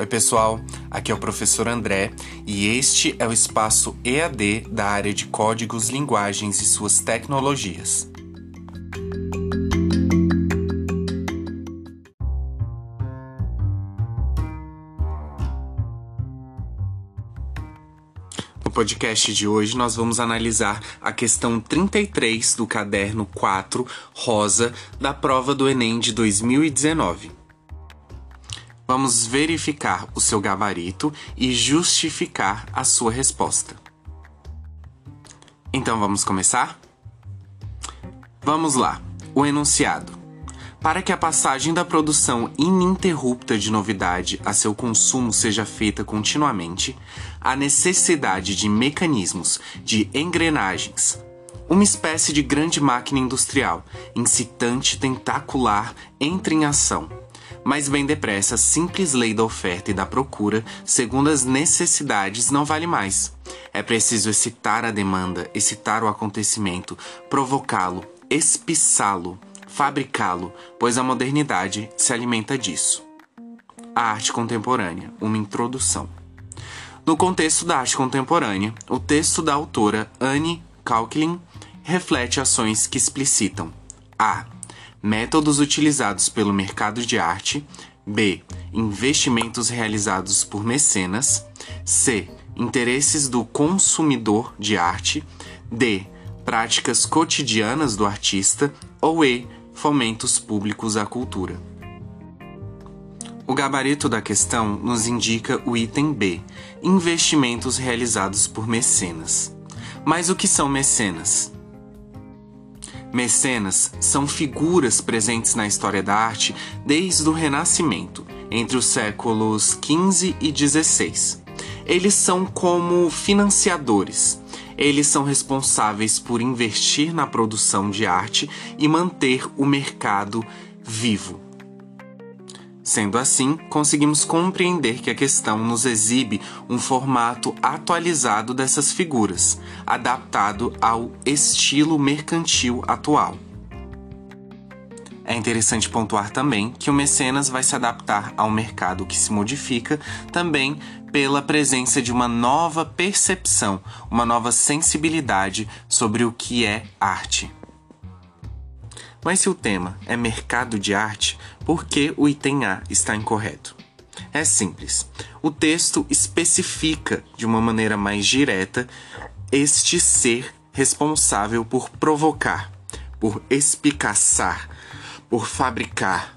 Oi, pessoal. Aqui é o professor André e este é o espaço EAD da área de códigos, linguagens e suas tecnologias. No podcast de hoje, nós vamos analisar a questão 33 do caderno 4 rosa da prova do Enem de 2019. Vamos verificar o seu gabarito e justificar a sua resposta. Então vamos começar? Vamos lá. O enunciado. Para que a passagem da produção ininterrupta de novidade a seu consumo seja feita continuamente, há necessidade de mecanismos, de engrenagens, uma espécie de grande máquina industrial, incitante tentacular, entre em ação mas bem depressa, a simples lei da oferta e da procura, segundo as necessidades, não vale mais. É preciso excitar a demanda, excitar o acontecimento, provocá-lo, espiçá-lo, fabricá-lo, pois a modernidade se alimenta disso. A arte contemporânea, uma introdução. No contexto da arte contemporânea, o texto da autora Anne Kalklin reflete ações que explicitam a métodos utilizados pelo mercado de arte, b. investimentos realizados por mecenas, c. interesses do consumidor de arte, d. práticas cotidianas do artista ou e. fomentos públicos à cultura. O gabarito da questão nos indica o item B, investimentos realizados por mecenas. Mas o que são mecenas? Mecenas são figuras presentes na história da arte desde o Renascimento, entre os séculos XV e XVI. Eles são como financiadores. Eles são responsáveis por investir na produção de arte e manter o mercado vivo. Sendo assim, conseguimos compreender que a questão nos exibe um formato atualizado dessas figuras, adaptado ao estilo mercantil atual. É interessante pontuar também que o mecenas vai se adaptar ao mercado que se modifica também pela presença de uma nova percepção, uma nova sensibilidade sobre o que é arte. Mas se o tema é mercado de arte, por que o item A está incorreto? É simples. O texto especifica de uma maneira mais direta este ser responsável por provocar, por espicaçar, por fabricar.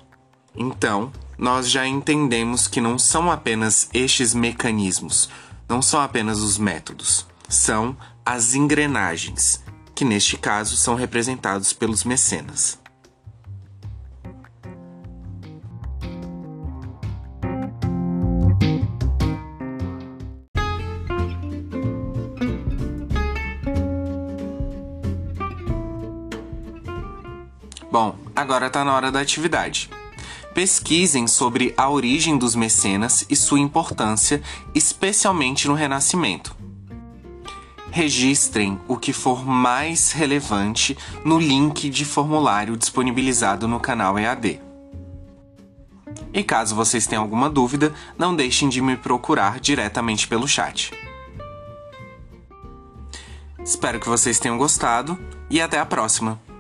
Então, nós já entendemos que não são apenas estes mecanismos, não são apenas os métodos, são as engrenagens que neste caso são representados pelos mecenas. Bom, agora está na hora da atividade. Pesquisem sobre a origem dos mecenas e sua importância, especialmente no Renascimento registrem o que for mais relevante no link de formulário disponibilizado no canal EAD. E caso vocês tenham alguma dúvida, não deixem de me procurar diretamente pelo chat. Espero que vocês tenham gostado e até a próxima!